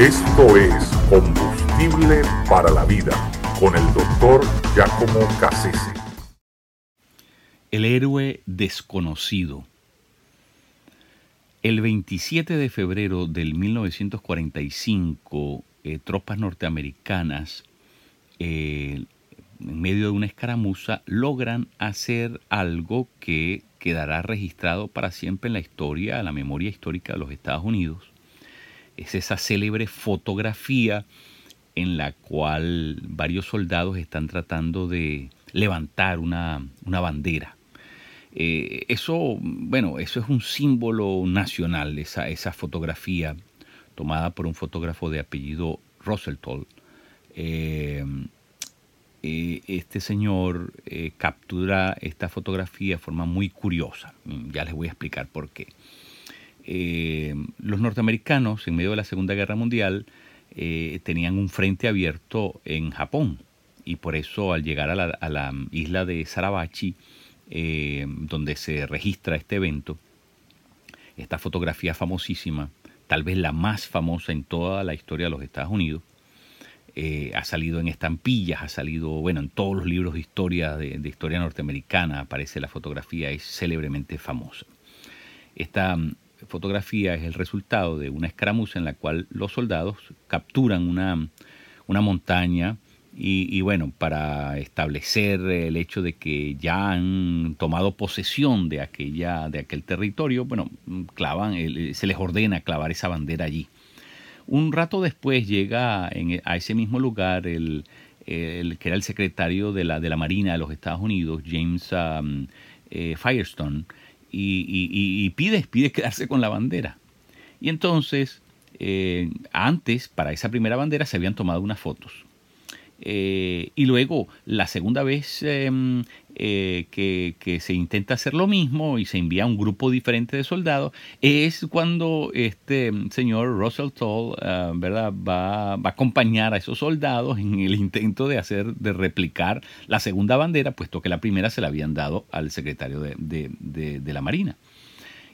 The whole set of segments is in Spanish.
Esto es Combustible para la Vida con el doctor Giacomo Cassese. El héroe desconocido. El 27 de febrero del 1945, eh, tropas norteamericanas, eh, en medio de una escaramuza, logran hacer algo que quedará registrado para siempre en la historia, en la memoria histórica de los Estados Unidos. Es esa célebre fotografía en la cual varios soldados están tratando de levantar una, bandera. Eh, eso, bueno, eso es un símbolo nacional, esa, esa fotografía tomada por un fotógrafo de apellido Russell Eh, eh, este señor captura esta fotografía de forma muy curiosa. Ya les voy a explicar por qué. Los norteamericanos, en medio de la Segunda Guerra Mundial, tenían un frente abierto en Japón y por eso al llegar a la, isla de Sarabachi, donde se registra este evento, esta fotografía famosísima, tal vez la más famosa en toda la historia de los Estados Unidos. Eh, ha salido en estampillas, ha salido, bueno, en todos los libros de historia, de, historia norteamericana aparece la fotografía, es célebremente famosa. Esta fotografía es el resultado de una escaramuza en la cual los soldados capturan una, una montaña y, bueno, para establecer el hecho de que ya han tomado posesión de, aquella, de aquel territorio, bueno, clavan, se les ordena clavar esa bandera allí. Un rato después llega a ese mismo lugar el, que era el secretario de la, de la Marina de los Estados Unidos, James um, eh, Firestone, y, pide, pide quedarse con la bandera. Y entonces, eh, antes, para esa primera bandera, se habían tomado unas fotos. Eh, y luego, la segunda vez em, eh, que, se intenta hacer lo mismo y se envía un grupo diferente de soldados, es cuando este señor Russell Toll ah, ¿verdad? Va, va, a acompañar a esos soldados en el intento de hacer, de replicar la segunda bandera, puesto que la primera se la habían dado al secretario de, de la Marina.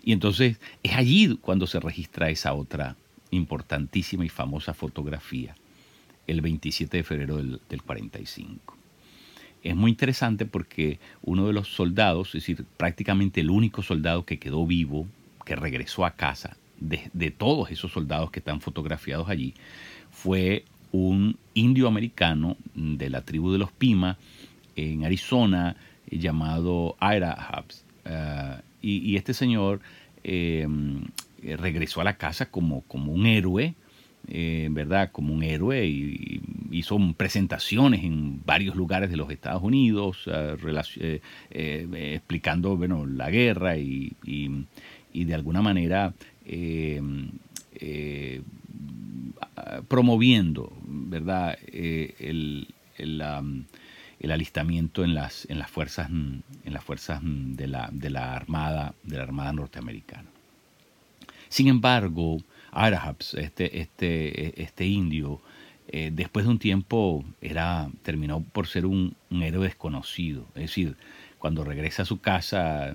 Y entonces es allí cuando se registra esa otra importantísima y famosa fotografía el 27 de febrero del, 45. Es muy interesante porque uno de los soldados, es decir, prácticamente el único soldado que quedó vivo, que regresó a casa, de, todos esos soldados que están fotografiados allí, fue un indio americano de la tribu de los Pima en Arizona llamado Ira Hubs. Eh, y, este señor eh, regresó a la casa como, como un héroe, eh, ¿verdad? Como un héroe y, hizo presentaciones en varios lugares de los Estados Unidos, eh, eh, explicando, bueno, la guerra y, de alguna manera promoviendo, ¿verdad? El, alistamiento en las, en las fuerzas, en las fuerzas de la, de la Armada, de la Armada norteamericana. Sin embargo, Arhabs, este, este, este indio, eh, después de un tiempo era, terminó por ser un, un, héroe desconocido. Es decir, cuando regresa a su casa,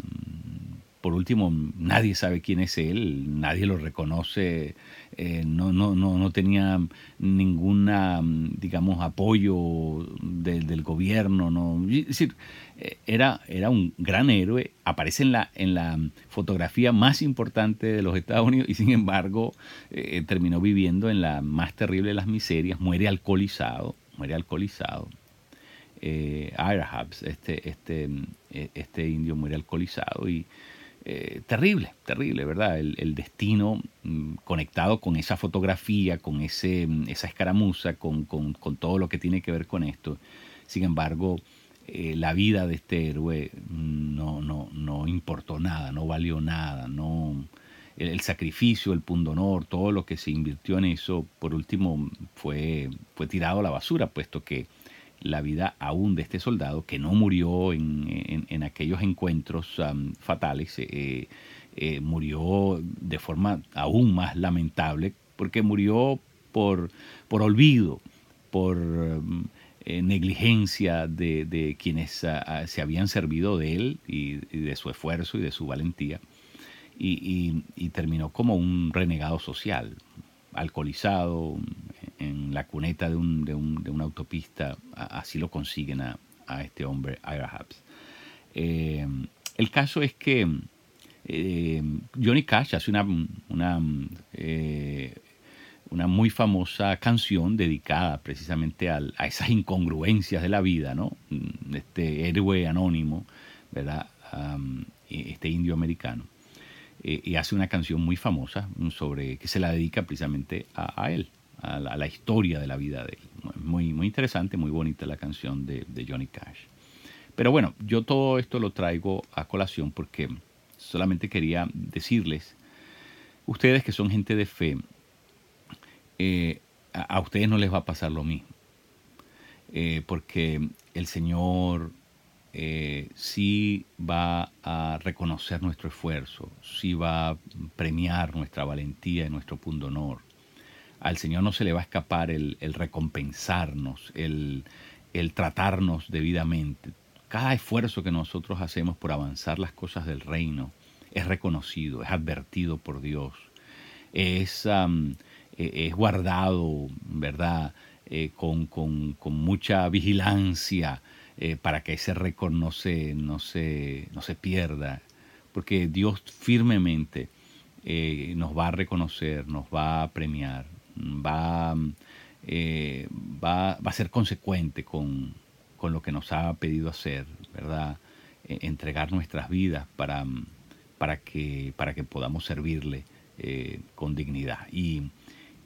por último, nadie sabe quién es él, nadie lo reconoce, eh, no, no, no, no, tenía ninguna, digamos, apoyo del gobierno. No, es decir, eh, era, era un gran héroe, aparece en la, en la fotografía más importante de los Estados Unidos y sin embargo eh, terminó viviendo en la más terrible de las miserias, muere alcoholizado, muere alcoholizado. Eh, este, este, este indio muere alcoholizado y eh, terrible, terrible, ¿verdad? El, destino mm, conectado con esa fotografía, con ese, mm, esa escaramuza, con, todo lo que tiene que ver con esto. Sin embargo, eh, la vida de este héroe mm, no, no, no importó nada, no valió nada, no, el, el, sacrificio, el pundonor, todo lo que se invirtió en eso, por último, fue, fue tirado a la basura, puesto que la vida aún de este soldado que no murió en, aquellos encuentros fatales, eh, eh, murió de forma aún más lamentable porque murió por, por olvido, por eh, negligencia de, quienes ah, ah, se habían servido de él y, de su esfuerzo y de su valentía y, terminó como un renegado social, alcoholizado en la cuneta de, una autopista, así lo consiguen a, este hombre, Ira eh, el caso es que eh, Johnny Cash hace eh, una, muy famosa canción dedicada precisamente a esas incongruencias de la vida, ¿no? Este héroe anónimo, ¿verdad? este indio americano. Y hace una canción muy famosa sobre que se la dedica precisamente a, él, a la, historia de la vida de él. Muy, muy interesante, muy bonita la canción de, Johnny Cash. Pero bueno, yo todo esto lo traigo a colación porque solamente quería decirles, ustedes que son gente de fe, eh, a, ustedes no les va a pasar lo mismo. Eh, porque el Señor eh, sí va a reconocer nuestro esfuerzo, sí va a premiar nuestra valentía y nuestro punto honor. Al Señor no se le va a escapar el, recompensarnos, el, tratarnos debidamente. Cada esfuerzo que nosotros hacemos por avanzar las cosas del reino es reconocido, es advertido por Dios, es, e, guardado, ¿verdad? Eh, con, mucha vigilancia eh, para que ese récord no se, no, se, no se pierda, porque Dios firmemente eh, nos va a reconocer, nos va a premiar, va, va, va a ser consecuente con, con lo que nos ha pedido hacer, ¿verdad? E, entregar nuestras vidas para, para, que, para que podamos servirle eh, con dignidad. Y,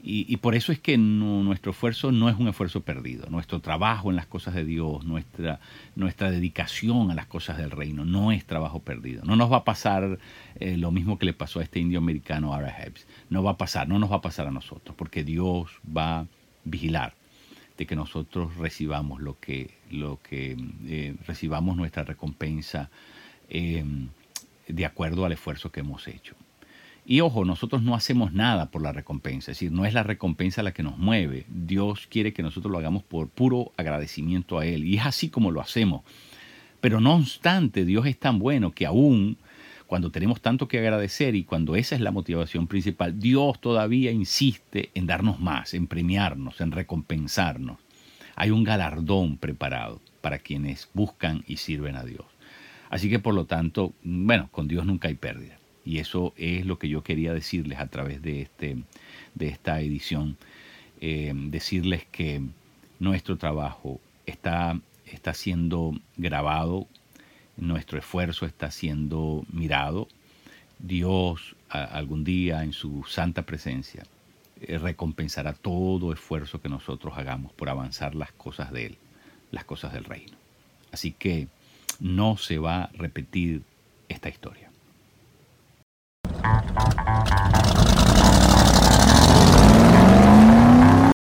y, por eso es que nuestro esfuerzo no es un esfuerzo perdido. Nuestro trabajo en las cosas de Dios, nuestra, nuestra dedicación a las cosas del reino, no es trabajo perdido. No nos va a pasar eh, lo mismo que le pasó a este indio americano, Ara Hebbs. No va a pasar, no nos va a pasar a nosotros, porque Dios va a vigilar de que nosotros recibamos lo que, lo que eh, recibamos nuestra recompensa em, de acuerdo al esfuerzo que hemos hecho. Y ojo, nosotros no hacemos nada por la recompensa, es decir, no es la recompensa la que nos mueve. Dios quiere que nosotros lo hagamos por puro agradecimiento a Él. Y es así como lo hacemos. Pero no obstante, Dios es tan bueno que aún cuando tenemos tanto que agradecer y cuando esa es la motivación principal, Dios todavía insiste en darnos más, en premiarnos, en recompensarnos. Hay un galardón preparado para quienes buscan y sirven a Dios. Así que por lo tanto, bueno, con Dios nunca hay pérdida. Y eso es lo que yo quería decirles a través de, este, de esta edición. Eh, decirles que nuestro trabajo está, está siendo grabado nuestro esfuerzo está siendo mirado. Dios algún día en su santa presencia eh, recompensará todo esfuerzo que nosotros hagamos por avanzar las cosas de Él, las cosas del reino. Así que no se va a repetir esta historia. Música